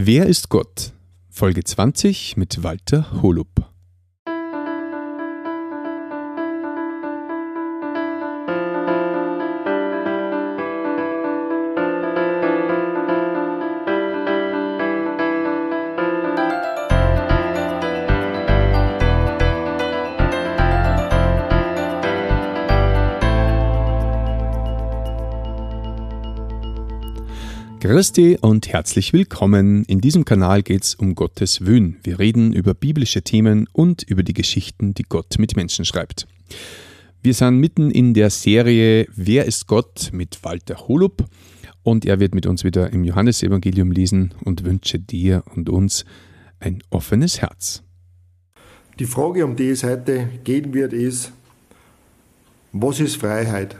Wer ist Gott? Folge 20 mit Walter Holub. Christi und herzlich willkommen. In diesem Kanal geht es um Gottes Wün. Wir reden über biblische Themen und über die Geschichten, die Gott mit Menschen schreibt. Wir sind mitten in der Serie Wer ist Gott mit Walter Holub und er wird mit uns wieder im Johannesevangelium lesen und wünsche dir und uns ein offenes Herz. Die Frage, um die es heute gehen wird, ist, was ist Freiheit?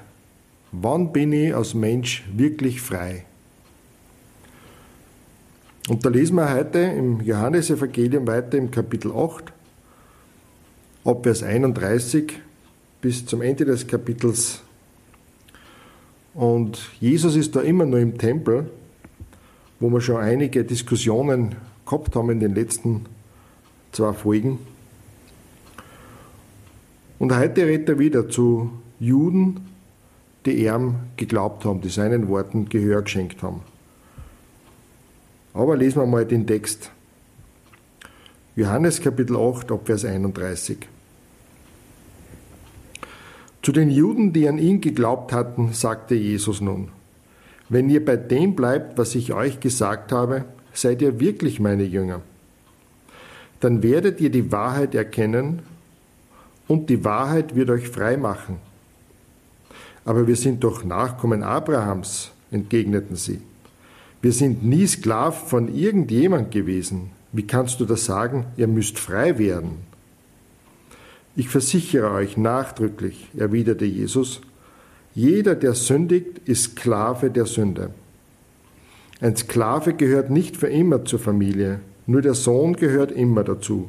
Wann bin ich als Mensch wirklich frei? Und da lesen wir heute im Johannesevangelium weiter im Kapitel 8, ab Vers 31 bis zum Ende des Kapitels. Und Jesus ist da immer nur im Tempel, wo wir schon einige Diskussionen gehabt haben in den letzten zwei Folgen. Und heute redet er wieder zu Juden, die ihm geglaubt haben, die seinen Worten Gehör geschenkt haben. Aber lesen wir mal den Text. Johannes Kapitel 8, ab Vers 31. Zu den Juden, die an ihn geglaubt hatten, sagte Jesus nun, wenn ihr bei dem bleibt, was ich euch gesagt habe, seid ihr wirklich meine Jünger. Dann werdet ihr die Wahrheit erkennen und die Wahrheit wird euch frei machen. Aber wir sind doch Nachkommen Abrahams, entgegneten sie. Wir sind nie Sklaven von irgendjemand gewesen. Wie kannst du das sagen? Ihr müsst frei werden. Ich versichere euch nachdrücklich, erwiderte Jesus, jeder, der sündigt, ist Sklave der Sünde. Ein Sklave gehört nicht für immer zur Familie, nur der Sohn gehört immer dazu.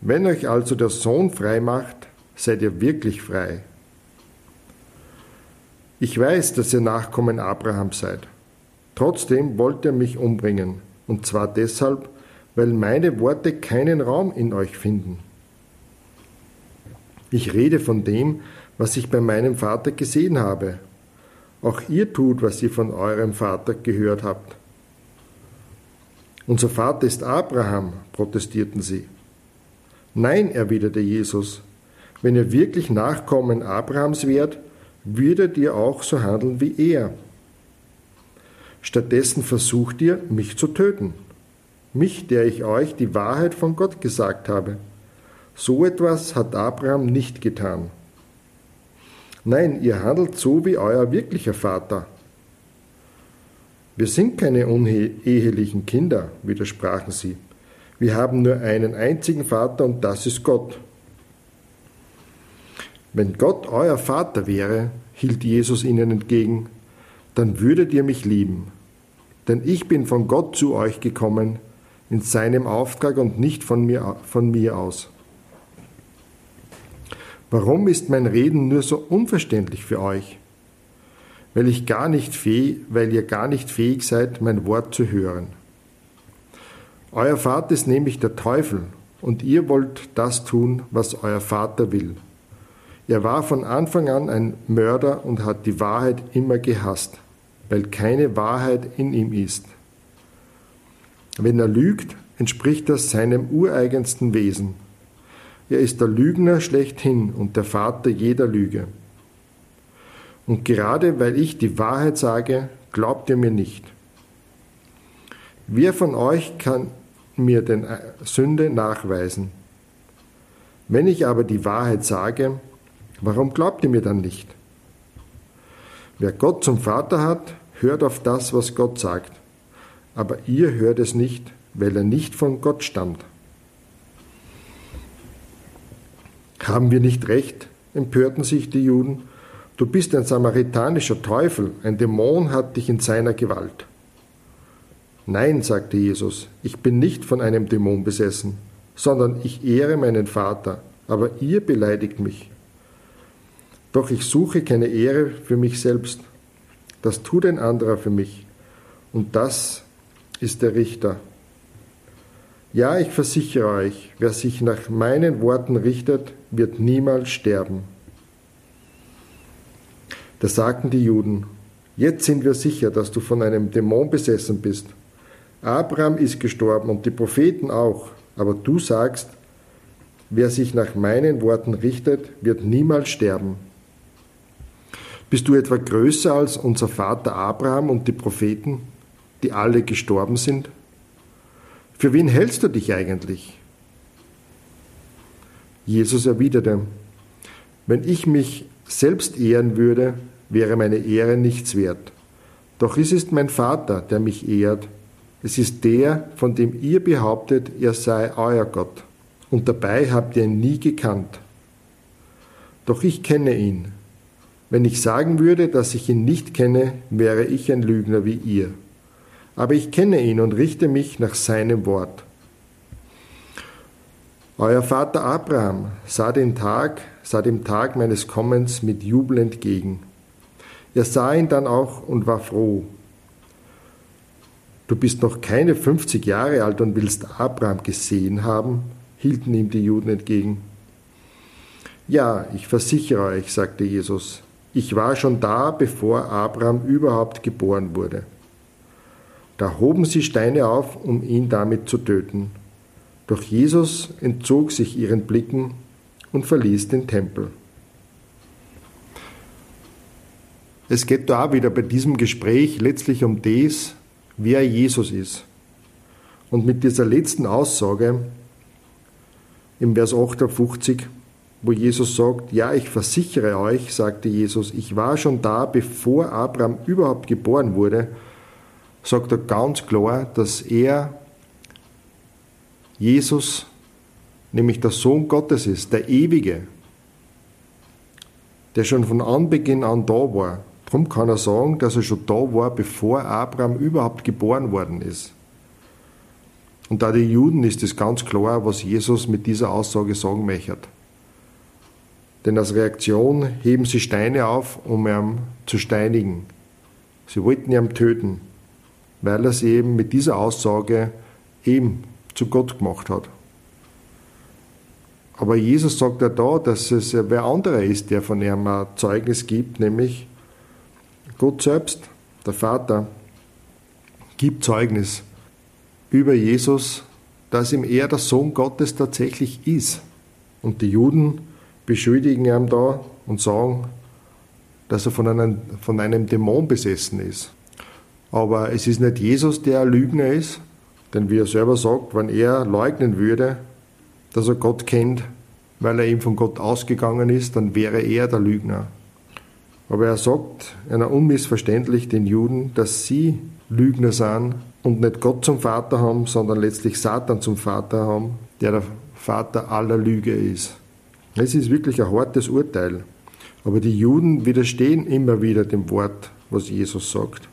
Wenn euch also der Sohn frei macht, seid ihr wirklich frei. Ich weiß, dass ihr Nachkommen Abraham seid. Trotzdem wollte er mich umbringen, und zwar deshalb, weil meine Worte keinen Raum in euch finden. Ich rede von dem, was ich bei meinem Vater gesehen habe. Auch ihr tut, was ihr von eurem Vater gehört habt. Unser Vater ist Abraham, protestierten sie. Nein, erwiderte Jesus, wenn ihr wirklich Nachkommen Abrahams wärt, würdet ihr auch so handeln wie er. Stattdessen versucht ihr, mich zu töten. Mich, der ich euch die Wahrheit von Gott gesagt habe. So etwas hat Abraham nicht getan. Nein, ihr handelt so wie euer wirklicher Vater. Wir sind keine unehelichen Kinder, widersprachen sie. Wir haben nur einen einzigen Vater und das ist Gott. Wenn Gott euer Vater wäre, hielt Jesus ihnen entgegen, dann würdet ihr mich lieben. Denn ich bin von Gott zu euch gekommen, in seinem Auftrag und nicht von mir, von mir aus. Warum ist mein Reden nur so unverständlich für euch? Weil, ich gar nicht fähig, weil ihr gar nicht fähig seid, mein Wort zu hören. Euer Vater ist nämlich der Teufel, und ihr wollt das tun, was euer Vater will. Er war von Anfang an ein Mörder und hat die Wahrheit immer gehasst, weil keine Wahrheit in ihm ist. Wenn er lügt, entspricht das seinem ureigensten Wesen. Er ist der Lügner schlechthin und der Vater jeder Lüge. Und gerade weil ich die Wahrheit sage, glaubt ihr mir nicht. Wer von euch kann mir denn Sünde nachweisen? Wenn ich aber die Wahrheit sage, Warum glaubt ihr mir dann nicht? Wer Gott zum Vater hat, hört auf das, was Gott sagt. Aber ihr hört es nicht, weil er nicht von Gott stammt. Haben wir nicht recht? empörten sich die Juden. Du bist ein samaritanischer Teufel, ein Dämon hat dich in seiner Gewalt. Nein, sagte Jesus, ich bin nicht von einem Dämon besessen, sondern ich ehre meinen Vater, aber ihr beleidigt mich. Doch ich suche keine Ehre für mich selbst. Das tut ein anderer für mich. Und das ist der Richter. Ja, ich versichere euch, wer sich nach meinen Worten richtet, wird niemals sterben. Da sagten die Juden, jetzt sind wir sicher, dass du von einem Dämon besessen bist. Abraham ist gestorben und die Propheten auch, aber du sagst, wer sich nach meinen Worten richtet, wird niemals sterben. Bist du etwa größer als unser Vater Abraham und die Propheten, die alle gestorben sind? Für wen hältst du dich eigentlich? Jesus erwiderte, wenn ich mich selbst ehren würde, wäre meine Ehre nichts wert. Doch es ist mein Vater, der mich ehrt. Es ist der, von dem ihr behauptet, er sei euer Gott. Und dabei habt ihr ihn nie gekannt. Doch ich kenne ihn. Wenn ich sagen würde, dass ich ihn nicht kenne, wäre ich ein Lügner wie ihr. Aber ich kenne ihn und richte mich nach seinem Wort. Euer Vater Abraham sah den Tag, sah dem Tag meines Kommens mit Jubel entgegen. Er sah ihn dann auch und war froh. Du bist noch keine 50 Jahre alt und willst Abraham gesehen haben, hielten ihm die Juden entgegen. Ja, ich versichere euch, sagte Jesus, ich war schon da, bevor Abraham überhaupt geboren wurde. Da hoben sie Steine auf, um ihn damit zu töten. Doch Jesus entzog sich ihren Blicken und verließ den Tempel. Es geht da wieder bei diesem Gespräch letztlich um das, wer Jesus ist. Und mit dieser letzten Aussage im Vers 58, wo Jesus sagt, ja, ich versichere euch, sagte Jesus, ich war schon da, bevor Abraham überhaupt geboren wurde, sagt er ganz klar, dass er, Jesus, nämlich der Sohn Gottes ist, der Ewige, der schon von Anbeginn an da war, Darum kann er sagen, dass er schon da war, bevor Abraham überhaupt geboren worden ist. Und da die Juden ist es ganz klar, was Jesus mit dieser Aussage sagen möchte. Denn als Reaktion heben sie Steine auf, um ihn zu steinigen. Sie wollten ihn töten, weil er sie eben mit dieser Aussage eben zu Gott gemacht hat. Aber Jesus sagt ja da, dass es wer anderer ist, der von ihm ein Zeugnis gibt, nämlich Gott selbst, der Vater, gibt Zeugnis über Jesus, dass ihm er der Sohn Gottes tatsächlich ist. Und die Juden beschuldigen ihn da und sagen, dass er von einem, von einem Dämon besessen ist. Aber es ist nicht Jesus, der ein Lügner ist, denn wie er selber sagt, wenn er leugnen würde, dass er Gott kennt, weil er ihm von Gott ausgegangen ist, dann wäre er der Lügner. Aber er sagt einer unmissverständlich den Juden, dass sie Lügner sind und nicht Gott zum Vater haben, sondern letztlich Satan zum Vater haben, der der Vater aller Lüge ist. Es ist wirklich ein hartes Urteil. Aber die Juden widerstehen immer wieder dem Wort, was Jesus sagt.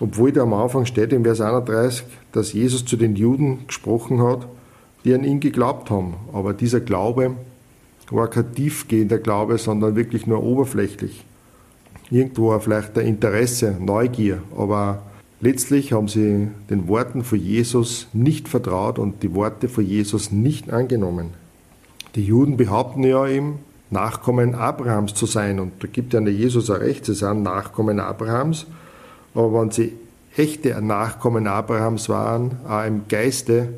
Obwohl da am Anfang steht im Vers 31, dass Jesus zu den Juden gesprochen hat, die an ihn geglaubt haben. Aber dieser Glaube war kein tiefgehender Glaube, sondern wirklich nur oberflächlich irgendwo vielleicht ein Interesse, Neugier, aber letztlich haben sie den Worten von Jesus nicht vertraut und die Worte von Jesus nicht angenommen. Die Juden behaupten ja ihm, Nachkommen Abrahams zu sein und da gibt ja Jesus auch recht, sie sind Nachkommen Abrahams, aber wenn sie echte Nachkommen Abrahams waren, auch im Geiste,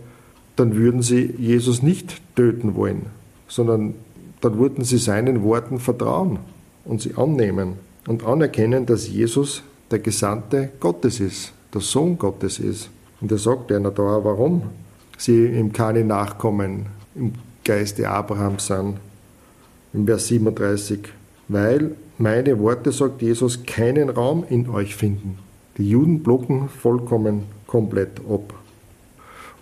dann würden sie Jesus nicht töten wollen, sondern dann würden sie seinen Worten vertrauen und sie annehmen und anerkennen, dass Jesus der Gesandte Gottes ist, der Sohn Gottes ist. Und er sagt einer da, warum sie ihm keine Nachkommen im Geiste Abrahams sind. Im Vers 37, weil meine Worte, sagt Jesus, keinen Raum in euch finden. Die Juden blocken vollkommen komplett ab.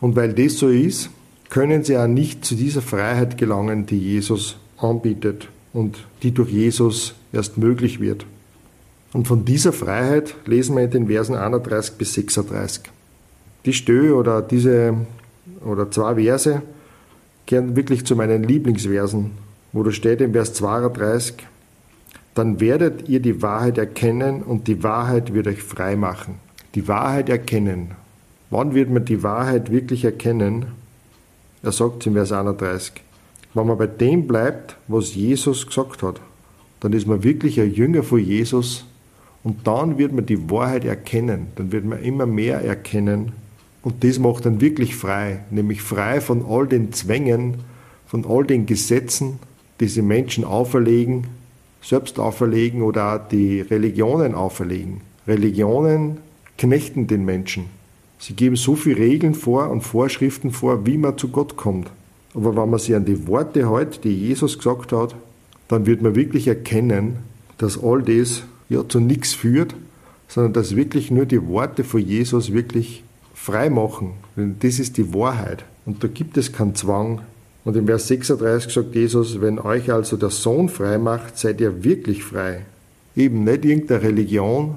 Und weil das so ist, können sie auch nicht zu dieser Freiheit gelangen, die Jesus anbietet und die durch Jesus erst möglich wird. Und von dieser Freiheit lesen wir in den Versen 31 bis 36. Die Stö oder diese oder zwei Verse gehören wirklich zu meinen Lieblingsversen, wo da steht im Vers 32, dann werdet ihr die Wahrheit erkennen und die Wahrheit wird euch frei machen. Die Wahrheit erkennen. Wann wird man die Wahrheit wirklich erkennen? Er sagt im Vers 31. Wenn man bei dem bleibt, was Jesus gesagt hat, dann ist man wirklich ein Jünger von Jesus und dann wird man die Wahrheit erkennen. Dann wird man immer mehr erkennen und das macht dann wirklich frei, nämlich frei von all den Zwängen, von all den Gesetzen, die sie Menschen auferlegen, selbst auferlegen oder auch die Religionen auferlegen. Religionen knechten den Menschen. Sie geben so viele Regeln vor und Vorschriften vor, wie man zu Gott kommt. Aber wenn man sich an die Worte hält, die Jesus gesagt hat, dann wird man wirklich erkennen, dass all das ja zu nichts führt, sondern dass wirklich nur die Worte von Jesus wirklich frei machen. Denn das ist die Wahrheit. Und da gibt es keinen Zwang. Und im Vers 36 sagt Jesus, wenn euch also der Sohn frei macht, seid ihr wirklich frei. Eben nicht irgendeine Religion,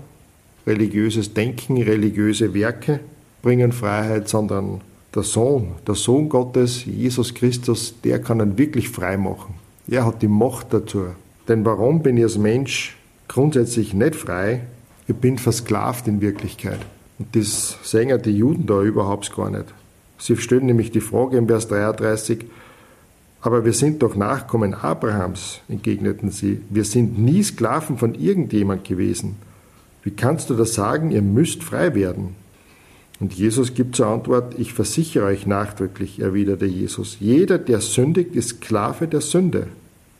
religiöses Denken, religiöse Werke bringen Freiheit, sondern der Sohn, der Sohn Gottes, Jesus Christus, der kann einen wirklich frei machen. Er hat die Macht dazu. Denn warum bin ich als Mensch grundsätzlich nicht frei? Ich bin versklavt in Wirklichkeit. Und das sehen die Juden da überhaupt gar nicht. Sie stellen nämlich die Frage im Vers 33, aber wir sind doch Nachkommen Abrahams, entgegneten sie. Wir sind nie Sklaven von irgendjemand gewesen. Wie kannst du das sagen, ihr müsst frei werden? Und Jesus gibt zur Antwort, ich versichere euch nachdrücklich, erwiderte Jesus, jeder, der sündigt, ist Sklave der Sünde.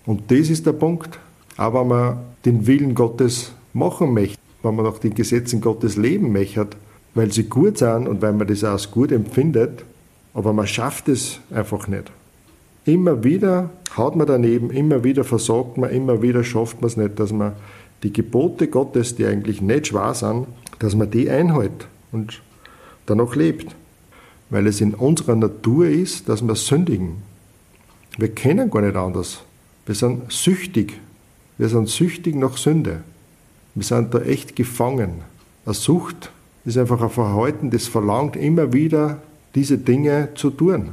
Und das ist der Punkt. Aber wenn man den Willen Gottes machen möchte, wenn man nach den Gesetzen Gottes leben möchte, weil sie gut sind und weil man das als gut empfindet, aber man schafft es einfach nicht. Immer wieder haut man daneben, immer wieder versagt man, immer wieder schafft man es nicht, dass man die Gebote Gottes, die eigentlich nicht schwer sind, dass man die einhält. Und danach lebt. Weil es in unserer Natur ist, dass wir sündigen. Wir kennen gar nicht anders. Wir sind süchtig. Wir sind süchtig nach Sünde. Wir sind da echt gefangen. Eine Sucht ist einfach ein Verhalten, das verlangt immer wieder, diese Dinge zu tun,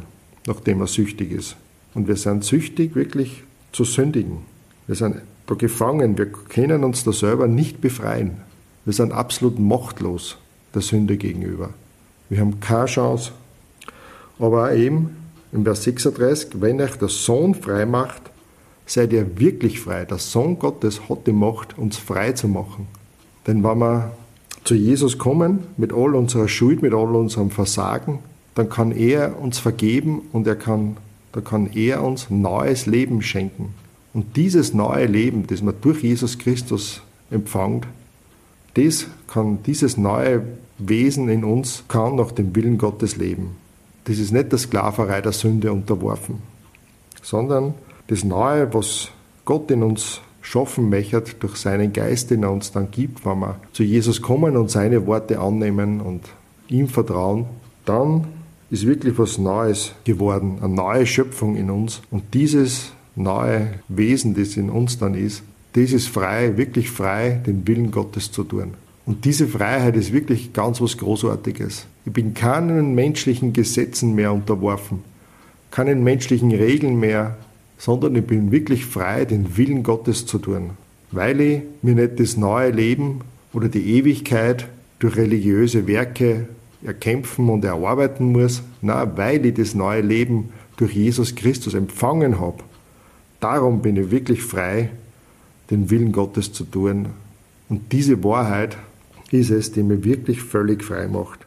nachdem er süchtig ist. Und wir sind süchtig, wirklich zu sündigen. Wir sind da gefangen. Wir können uns da selber nicht befreien. Wir sind absolut machtlos der Sünde gegenüber. Wir haben keine Chance. Aber eben im Vers 36, wenn euch der Sohn frei macht, seid ihr wirklich frei. Der Sohn Gottes hat die Macht, uns frei zu machen. Denn wenn wir zu Jesus kommen, mit all unserer Schuld, mit all unserem Versagen, dann kann er uns vergeben und er kann, dann kann er uns neues Leben schenken. Und dieses neue Leben, das man durch Jesus Christus empfängt, das kann, dieses neue Wesen in uns kann nach dem Willen Gottes leben. Das ist nicht der Sklaverei der Sünde unterworfen, sondern das Neue, was Gott in uns schaffen möchte, durch seinen Geist, den er uns dann gibt, wenn wir zu Jesus kommen und seine Worte annehmen und ihm vertrauen, dann ist wirklich was Neues geworden, eine neue Schöpfung in uns. Und dieses neue Wesen, das in uns dann ist, das ist frei, wirklich frei, den Willen Gottes zu tun. Und diese Freiheit ist wirklich ganz was Großartiges. Ich bin keinen menschlichen Gesetzen mehr unterworfen, keinen menschlichen Regeln mehr, sondern ich bin wirklich frei, den Willen Gottes zu tun, weil ich mir nicht das neue Leben oder die Ewigkeit durch religiöse Werke erkämpfen und erarbeiten muss, na, weil ich das neue Leben durch Jesus Christus empfangen habe. Darum bin ich wirklich frei, den Willen Gottes zu tun. Und diese Wahrheit ist es, die mich wirklich völlig frei macht.